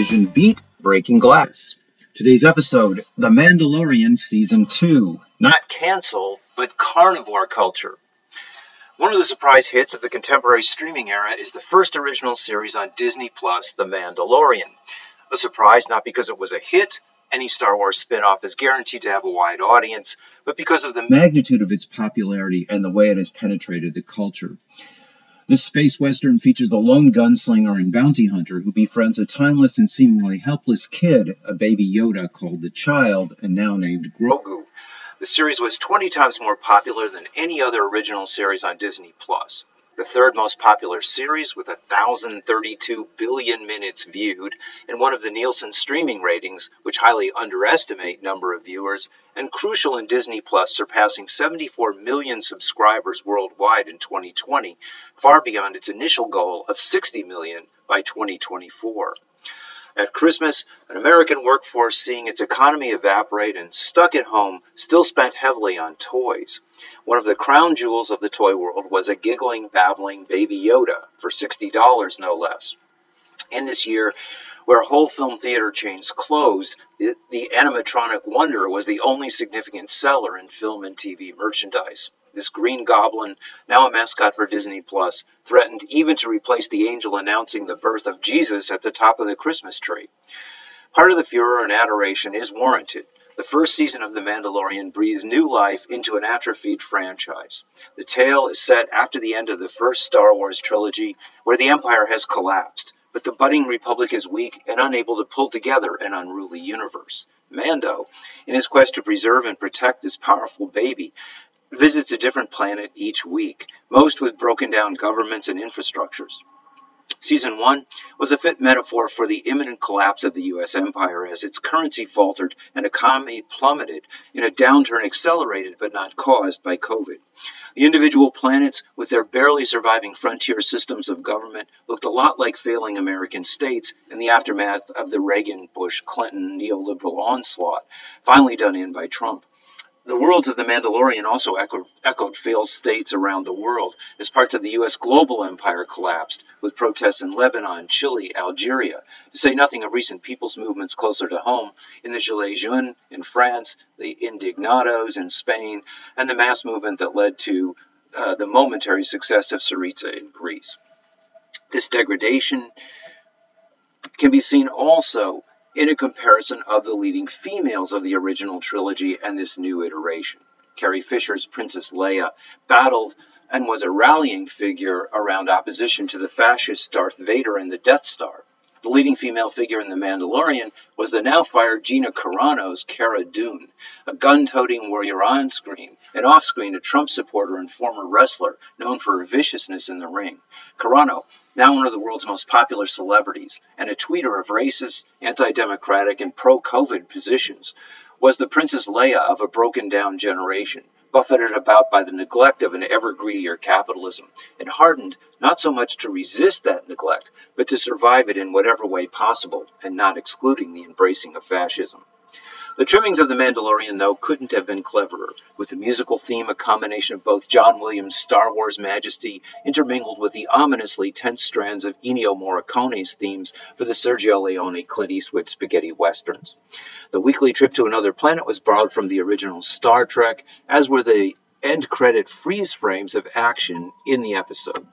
Television beat Breaking Glass. Today's episode The Mandalorian Season 2. Not cancel, but carnivore culture. One of the surprise hits of the contemporary streaming era is the first original series on Disney Plus, The Mandalorian. A surprise not because it was a hit, any Star Wars spin off is guaranteed to have a wide audience, but because of the magnitude of its popularity and the way it has penetrated the culture. This space western features a lone gunslinger and bounty hunter who befriends a timeless and seemingly helpless kid, a baby Yoda called the Child and now named Grogu. The series was 20 times more popular than any other original series on Disney Plus the third most popular series with 1,032 billion minutes viewed, and one of the Nielsen streaming ratings, which highly underestimate number of viewers, and crucial in Disney Plus, surpassing 74 million subscribers worldwide in 2020, far beyond its initial goal of 60 million by 2024. At Christmas, an American workforce seeing its economy evaporate and stuck at home still spent heavily on toys. One of the crown jewels of the toy world was a giggling, babbling baby Yoda for $60 no less. In this year, where whole film theater chains closed, the, the animatronic Wonder was the only significant seller in film and TV merchandise. This green goblin, now a mascot for Disney Plus, threatened even to replace the angel announcing the birth of Jesus at the top of the Christmas tree. Part of the furor and adoration is warranted. The first season of The Mandalorian breathes new life into an atrophied franchise. The tale is set after the end of the first Star Wars trilogy, where the Empire has collapsed, but the budding Republic is weak and unable to pull together an unruly universe. Mando, in his quest to preserve and protect this powerful baby, visits a different planet each week, most with broken down governments and infrastructures. Season 1 was a fit metaphor for the imminent collapse of the U.S. empire as its currency faltered and economy plummeted in a downturn accelerated but not caused by COVID. The individual planets, with their barely surviving frontier systems of government, looked a lot like failing American states in the aftermath of the Reagan Bush Clinton neoliberal onslaught, finally done in by Trump. The worlds of The Mandalorian also echoed, failed states around the world as parts of the U.S. global empire collapsed, with protests in Lebanon, Chile, Algeria, to say nothing of recent people's movements closer to home in the Gilets jaunes in France, the Indignados in Spain, and the mass movement that led to uh, the momentary success of Syriza in Greece. This degradation can be seen also in a comparison of the leading females of the original trilogy and this new iteration. Carrie Fisher's Princess Leia battled and was a rallying figure around opposition to the fascist Darth Vader and the Death Star. The leading female figure in The Mandalorian was the now fired Gina Carano's Cara Dune, a gun toting warrior on screen, and off screen a Trump supporter and former wrestler known for her viciousness in the ring. Carano, now one of the world's most popular celebrities, and a tweeter of racist, anti democratic, and pro COVID positions, was the Princess Leia of a broken down generation buffeted about by the neglect of an ever greedier capitalism, and hardened not so much to resist that neglect, but to survive it in whatever way possible, and not excluding the embracing of fascism. The trimmings of The Mandalorian, though, couldn't have been cleverer, with the musical theme a combination of both John Williams' Star Wars majesty intermingled with the ominously tense strands of Ennio Morricone's themes for the Sergio Leone Clint Eastwood spaghetti westerns. The weekly trip to another planet was borrowed from the original Star Trek, as were the end credit freeze frames of action in the episode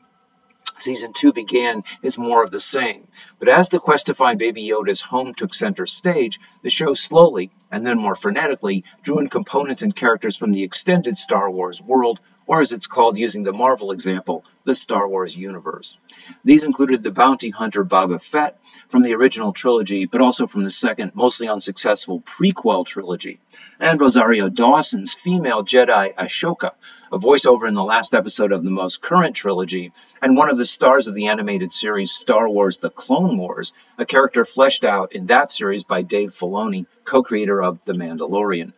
season two began is more of the same. But as the quest to find Baby Yoda's home took center stage, the show slowly, and then more frenetically, drew in components and characters from the extended Star Wars world, or as it's called using the Marvel example, the Star Wars universe. These included the bounty hunter Boba Fett, from the original trilogy, but also from the second, mostly unsuccessful prequel trilogy, and Rosario Dawson's female Jedi Ahsoka, a voiceover in the last episode of the most current trilogy, and one of the stars of the animated series Star Wars The Clone Wars, a character fleshed out in that series by Dave Filoni, co creator of The Mandalorian.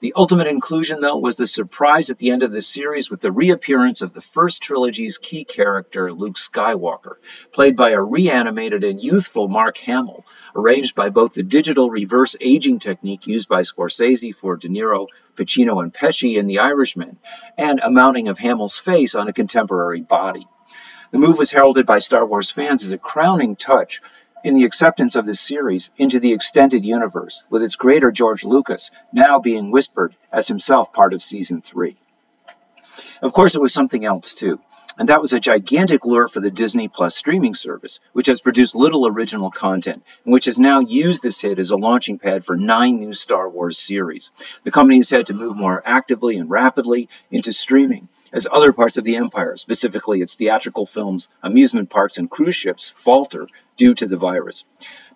The ultimate inclusion, though, was the surprise at the end of the series with the reappearance of the first trilogy's key character, Luke Skywalker, played by a reanimated and youthful Mark Hamill, arranged by both the digital reverse aging technique used by Scorsese for De Niro, Pacino, and Pesci in The Irishman, and a mounting of Hamill's face on a contemporary body. The move was heralded by Star Wars fans as a crowning touch in the acceptance of this series into the extended universe, with its creator George Lucas now being whispered as himself part of season three. Of course, it was something else too, and that was a gigantic lure for the Disney Plus streaming service, which has produced little original content and which has now used this hit as a launching pad for nine new Star Wars series. The company has had to move more actively and rapidly into streaming as other parts of the empire, specifically its theatrical films, amusement parks, and cruise ships, falter due to the virus.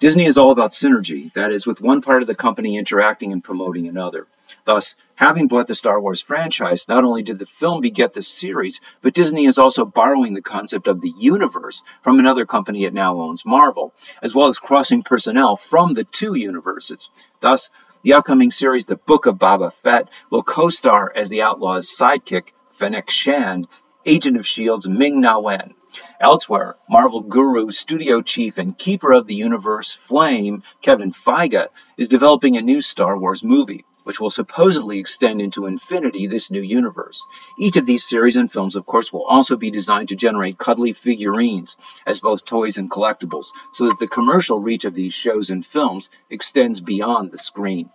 Disney is all about synergy, that is, with one part of the company interacting and promoting another. Thus, having bought the Star Wars franchise, not only did the film beget the series, but Disney is also borrowing the concept of the universe from another company it now owns, Marvel, as well as crossing personnel from the two universes. Thus, the upcoming series, The Book of Boba Fett, will co star as the Outlaw's sidekick, Fennec Shand, agent of S.H.I.E.L.D.'s Ming Na Wen. Elsewhere, Marvel guru, studio chief, and keeper of the universe, Flame, Kevin Feige, is developing a new Star Wars movie, which will supposedly extend into infinity this new universe. Each of these series and films, of course, will also be designed to generate cuddly figurines as both toys and collectibles, so that the commercial reach of these shows and films extends beyond the screen.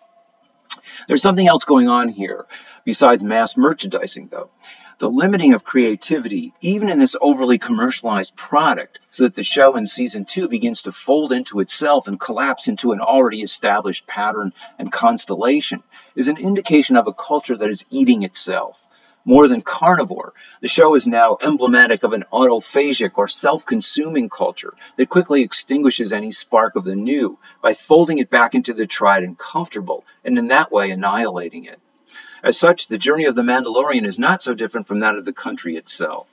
There's something else going on here besides mass merchandising, though. The limiting of creativity, even in this overly commercialized product, so that the show in season two begins to fold into itself and collapse into an already established pattern and constellation, is an indication of a culture that is eating itself. More than carnivore, the show is now emblematic of an autophagic or self consuming culture that quickly extinguishes any spark of the new by folding it back into the tried and comfortable, and in that way annihilating it. As such, the journey of the Mandalorian is not so different from that of the country itself.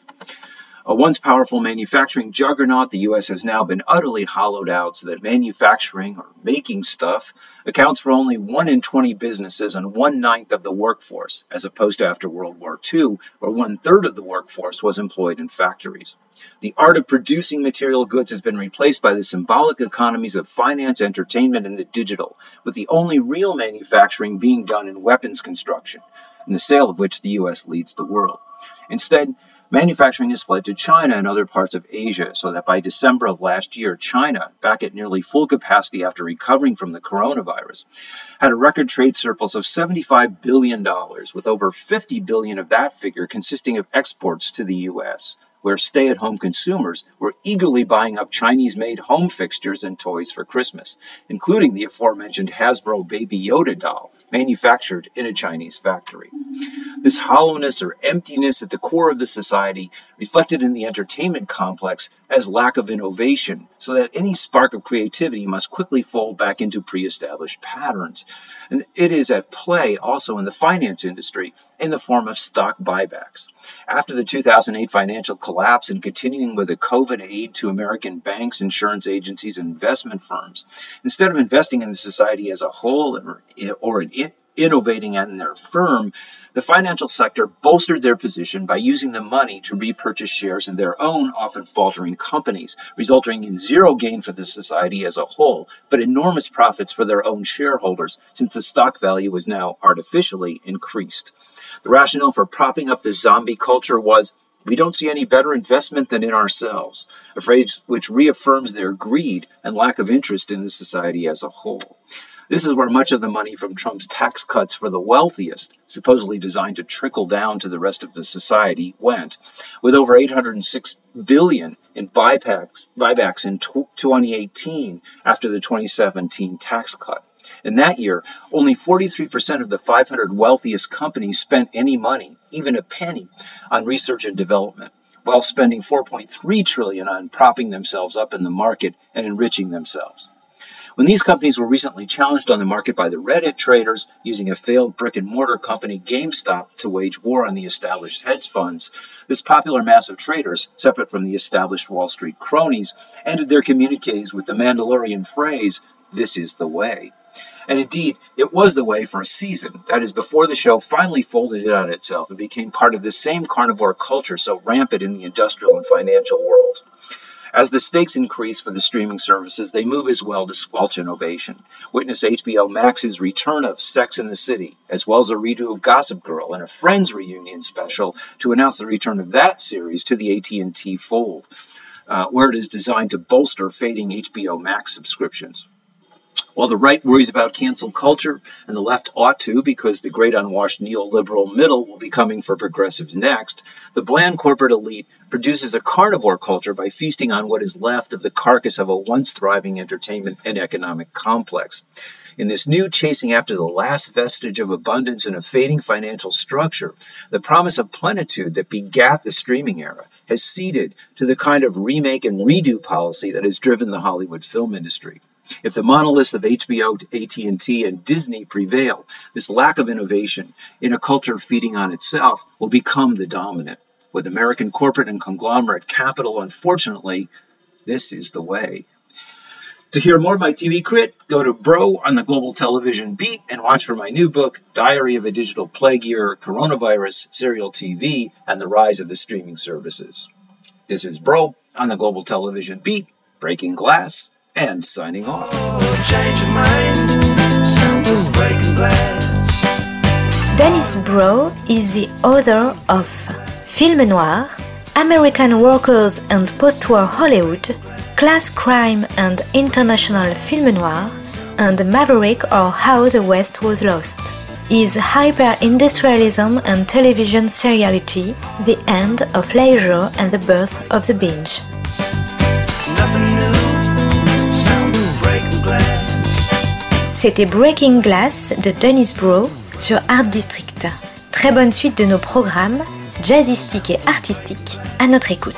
A once powerful manufacturing juggernaut, the U.S. has now been utterly hollowed out so that manufacturing, or making stuff, accounts for only 1 in 20 businesses and one ninth of the workforce, as opposed to after World War II, where one third of the workforce was employed in factories. The art of producing material goods has been replaced by the symbolic economies of finance, entertainment, and the digital, with the only real manufacturing being done in weapons construction, in the sale of which the U.S. leads the world. Instead, Manufacturing has fled to China and other parts of Asia, so that by December of last year, China, back at nearly full capacity after recovering from the coronavirus, had a record trade surplus of $75 billion, with over 50 billion of that figure consisting of exports to the U.S., where stay at home consumers were eagerly buying up Chinese made home fixtures and toys for Christmas, including the aforementioned Hasbro Baby Yoda doll, manufactured in a Chinese factory. This hollowness or emptiness at the core of the society reflected in the entertainment complex as lack of innovation, so that any spark of creativity must quickly fold back into pre established patterns. And it is at play also in the finance industry in the form of stock buybacks. After the 2008 financial collapse and continuing with the COVID aid to American banks, insurance agencies, and investment firms, instead of investing in the society as a whole or, or innovating in their firm, the financial sector bolstered their position by using the money to repurchase shares in their own often faltering companies, resulting in zero gain for the society as a whole, but enormous profits for their own shareholders, since the stock value was now artificially increased. The rationale for propping up this zombie culture was we don't see any better investment than in ourselves, a phrase which reaffirms their greed and lack of interest in the society as a whole. This is where much of the money from Trump's tax cuts for the wealthiest, supposedly designed to trickle down to the rest of the society, went, with over 806 billion in buybacks, buybacks in 2018 after the 2017 tax cut. In that year, only 43% of the 500 wealthiest companies spent any money, even a penny, on research and development, while spending 4.3 trillion on propping themselves up in the market and enriching themselves. When these companies were recently challenged on the market by the Reddit traders using a failed brick and mortar company GameStop to wage war on the established hedge funds, this popular mass of traders, separate from the established Wall Street cronies, ended their communiques with the Mandalorian phrase, This is the way. And indeed, it was the way for a season. That is, before the show finally folded in on itself and became part of the same carnivore culture so rampant in the industrial and financial world. As the stakes increase for the streaming services, they move as well to squelch innovation. Witness HBO Max's return of Sex in the City, as well as a redo of Gossip Girl and a Friends reunion special to announce the return of that series to the AT&T fold, uh, where it is designed to bolster fading HBO Max subscriptions. While the right worries about cancel culture, and the left ought to because the great unwashed neoliberal middle will be coming for progressives next, the bland corporate elite produces a carnivore culture by feasting on what is left of the carcass of a once thriving entertainment and economic complex. In this new chasing after the last vestige of abundance in a fading financial structure, the promise of plenitude that begat the streaming era has ceded to the kind of remake and redo policy that has driven the Hollywood film industry. If the monoliths of HBO, AT&T, and Disney prevail, this lack of innovation in a culture feeding on itself will become the dominant. With American corporate and conglomerate capital, unfortunately, this is the way. To hear more of my TV crit, go to Broe on the Global Television Beat and watch for my new book, Diary of a Digital Plague Year, Coronavirus, Serial TV, and the Rise of the Streaming Services. This is Broe on the Global Television Beat, Breaking Glass, and signing off. Dennis Broe is the author of Film Noir, American Workers and Postwar Hollywood, Class Crime and International Film Noir, and Maverick or How the West Was Lost. Is hyper-industrialism and television seriality the end of leisure and the birth of the binge? C'était Breaking Glass de Dennis Bro sur Art District. Très bonne suite de nos programmes, jazzistiques et artistiques, à notre écoute.